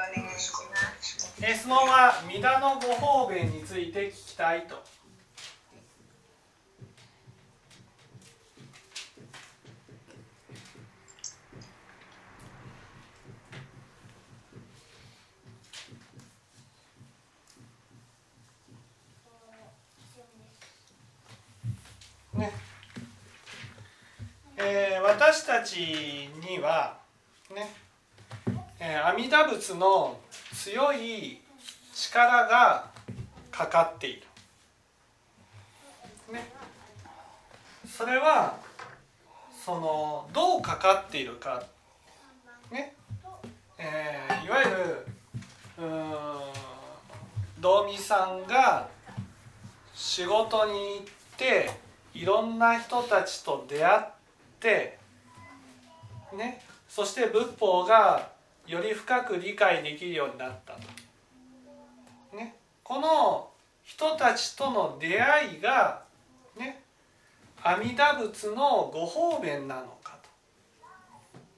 お願いします。え質問は三田のご方便について聞きたいと。ね。えー私たちにはね、え阿弥陀仏の強い力がかかっている。ね、それはそのどうかかっているか、ね。えーいわゆるうん道美さんが仕事に行っていろんな人たちと出会ってね。そして仏法がより深く理解できるようになったと。ね、この人たちとの出会いがね阿弥陀仏のご方便なのか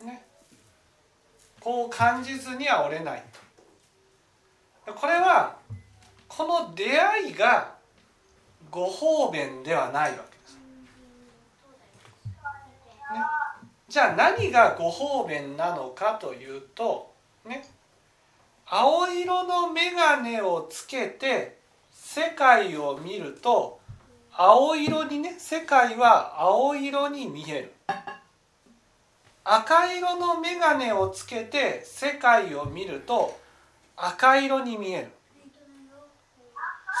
と。ね、こう感じずにはおれないと。これはこの出会いがご方便ではないわけです。ね、じゃあ何がご方便なのかというとね青色の眼鏡をつけて世界を見ると青色にね世界は青色に見える赤色の眼鏡をつけて世界を見ると赤色に見える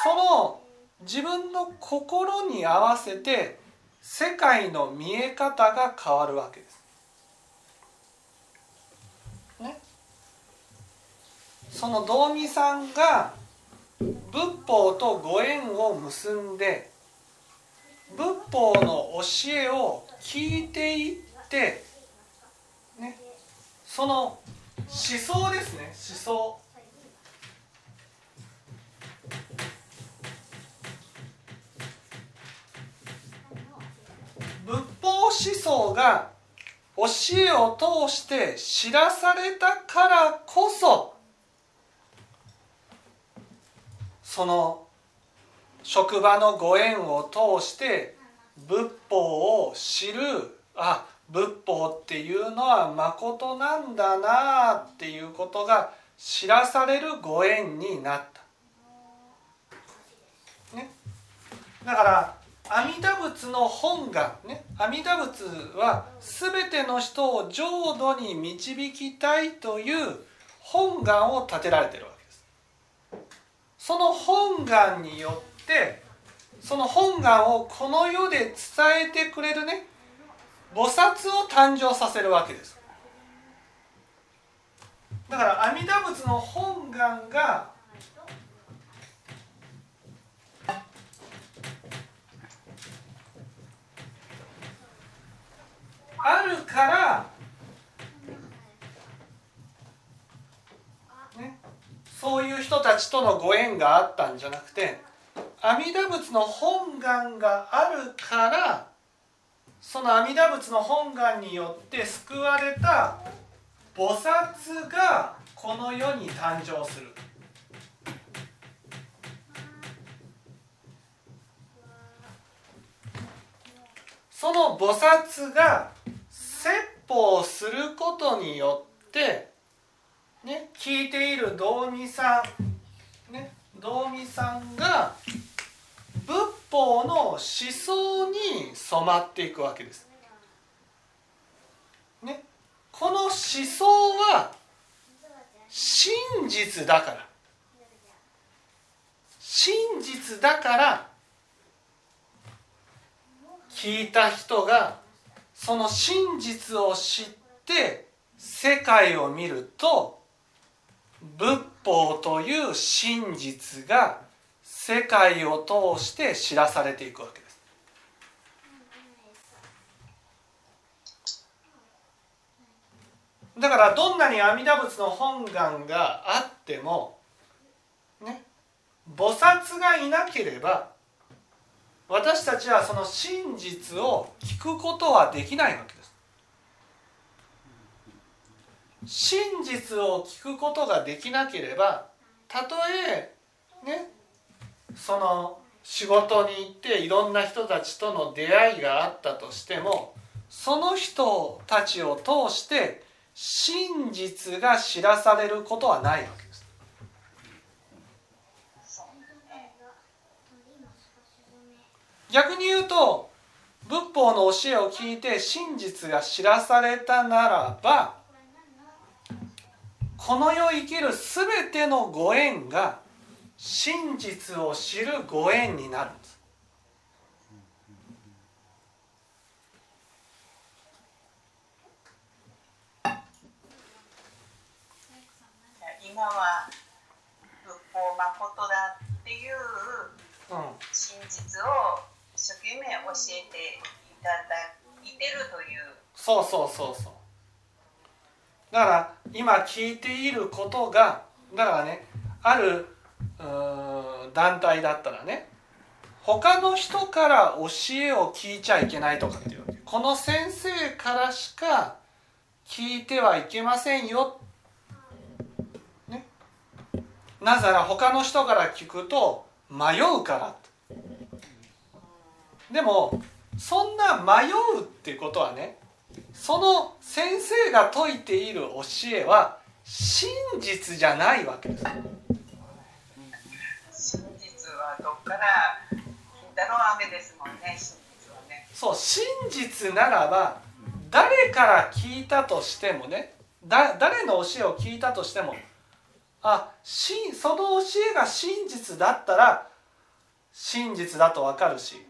その自分の心に合わせて世界の見え方が変わるわけです。その道美さんが仏法とご縁を結んで仏法の教えを聞いていって、ね、その思想ですね思想。仏法思想が教えを通して知らされたからこそその職場のご縁を通して仏法を知るあ仏法っていうのはまことなんだなあっていうことが知らされるご縁になった。ね、だから阿弥陀仏の本願ね阿弥陀仏は全ての人を浄土に導きたいという本願を立てられてるわけその本願によってその本願をこの世で伝えてくれるね菩薩を誕生させるわけです。だから阿弥陀仏の本願があるから、そういう人たちとのご縁があったんじゃなくて阿弥陀仏の本願があるからその阿弥陀仏の本願によって救われた菩薩がこの世に誕生する。その菩薩が説法することによって、ね、聞いている道美さん、ね、道美さんが仏法の思想に染まっていくわけです。ね、この思想は真実だから真実だから聞いた人がその真実を知って世界を見ると仏法という真実が世界を通して知らされていくわけです。だからどんなに阿弥陀仏の本願があってもね菩薩がいなければ私たちはその真実を聞くことはできないわけです。真実を聞くことができなければたとえねその仕事に行っていろんな人たちとの出会いがあったとしてもその人たちを通して真実が知らされることはないわけです。逆に言うと仏法の教えを聞いて真実が知らされたならばこの世生きる全てのご縁が真実を知るご縁になるんです。今は仏法誠だっていう真実を一生懸命教えていただいてるという。そうそうそうそう。だから今聞いていることがだからねある団体だったらね他の人から教えを聞いちゃいけないとかっていうこの先生からしか聞いてはいけませんよ、ね、なぜなら他の人から聞くと迷うから。でもそんな迷うってことはねその先生が説いている教えは真実じゃないわけです。真実はどっから金太郎飴ですもんね真実はね。そう真実ならば誰から聞いたとしてもねだ誰の教えを聞いたとしてもあしその教えが真実だったら真実だと分かるし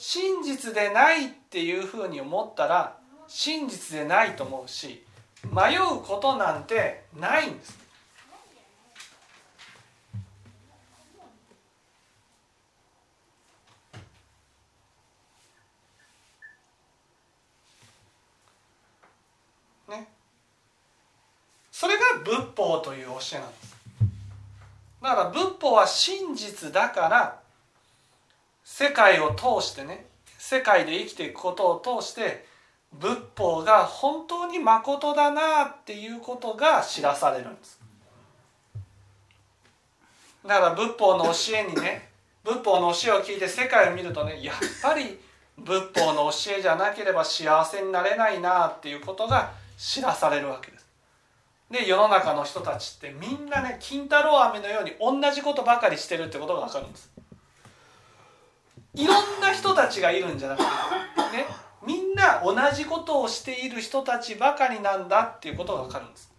真実でないっていうふうに思ったら真実でないと思うし迷うことなんてないんです。ね、それが仏法という教えなんです。だから仏法は真実だから世界を通してね世界で生きていくことを通して仏法が本当にまことだなっていうことが知らされるんです。だから仏法の教えにね 仏法の教えを聞いて世界を見るとねやっぱり仏法の教えじゃなければ幸せになれないなっていうことが知らされるわけです。で世の中の人たちってみんなね金太郎飴のように同じことばかりしてるってことが分かるんですいろんな人たちがいるんじゃなくてねみんな同じことをしている人たちばかりなんだっていうことが分かるんです。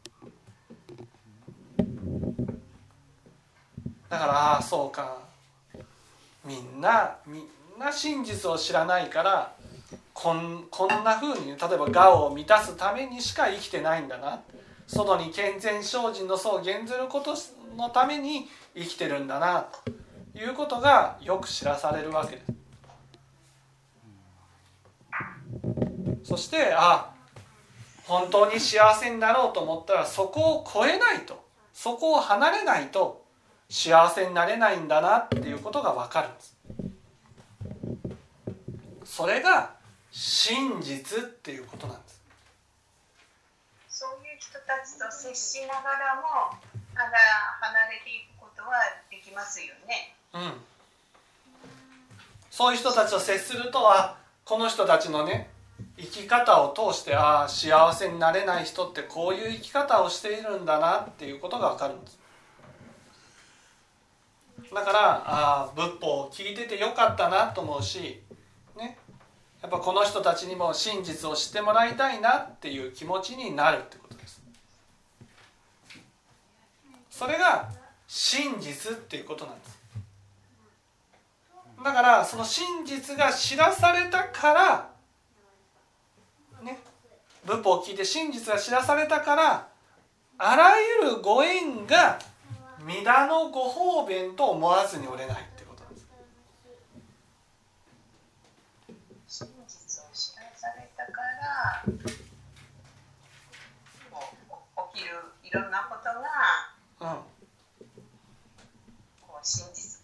だからああそうか。みんなみんな真実を知らないからこんこんなふうに例えば我を満たすためにしか生きてないんだな。外に健全精進の層を減ずることのために生きてるんだな。いうことがよく知らされるわけです。そしてあ本当に幸せになろうと思ったらそこを超えないとそこを離れないと幸せになれないんだなっていうことが分かるんです。それが真実っていうことなんです。そういう人たちと接しながらも離れていくことはできますよね。うん。そういう人たちと接するとあこの人たちのね生き方を通してああ幸せになれない人ってこういう生き方をしているんだなっていうことが分かるんです。だからああ仏法を聞いててよかったなと思うしね。やっぱこの人たちにも真実を知ってもらいたいなっていう気持ちになるってことです。それが真実っていうことなんです。だからその真実が知らされたからね仏法を聞いて真実が知らされたからあらゆるご縁が皆のご方便と思わずにおれないってことなんです。真実を知らされたから起きるいろんなことが、うん、こう真実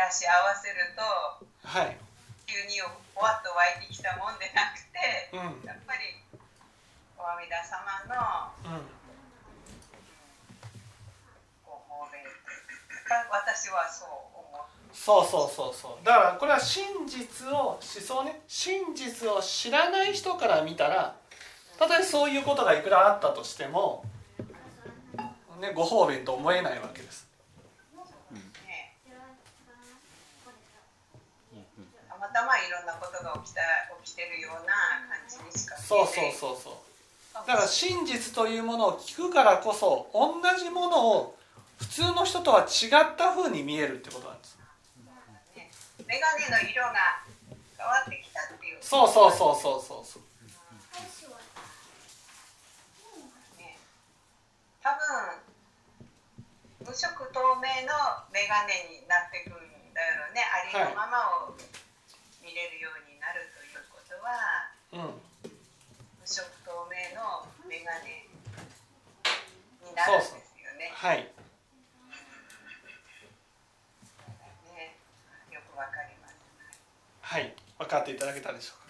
照らし合わせると、はい、急にわっと湧いてきたもんでなくて、うん、やっぱりお阿弥田様のうん。ご方便というか私はそう思う。そうそうそうそう。だからこれは真実を思想ね真実を知らない人から見たらたとえそういうことがいくらあったとしても、ね、ご方便と思えないわけですねたまいろんなことが起きた起きてるような感じにしかそうそうそうそう。だから真実というものを聞くからこそ同じものを普通の人とは違った風に見えるってことなんです。ね眼鏡の色が変わってきたっていう。そうそうそうそうそう。そうね。多分無色透明の眼鏡になってくるんだよね。ありのままを見れるようになるということはうん。無色透明の眼鏡になるんですよね。はい。ね。よくわかります。はい。分かっていただけたでしょうか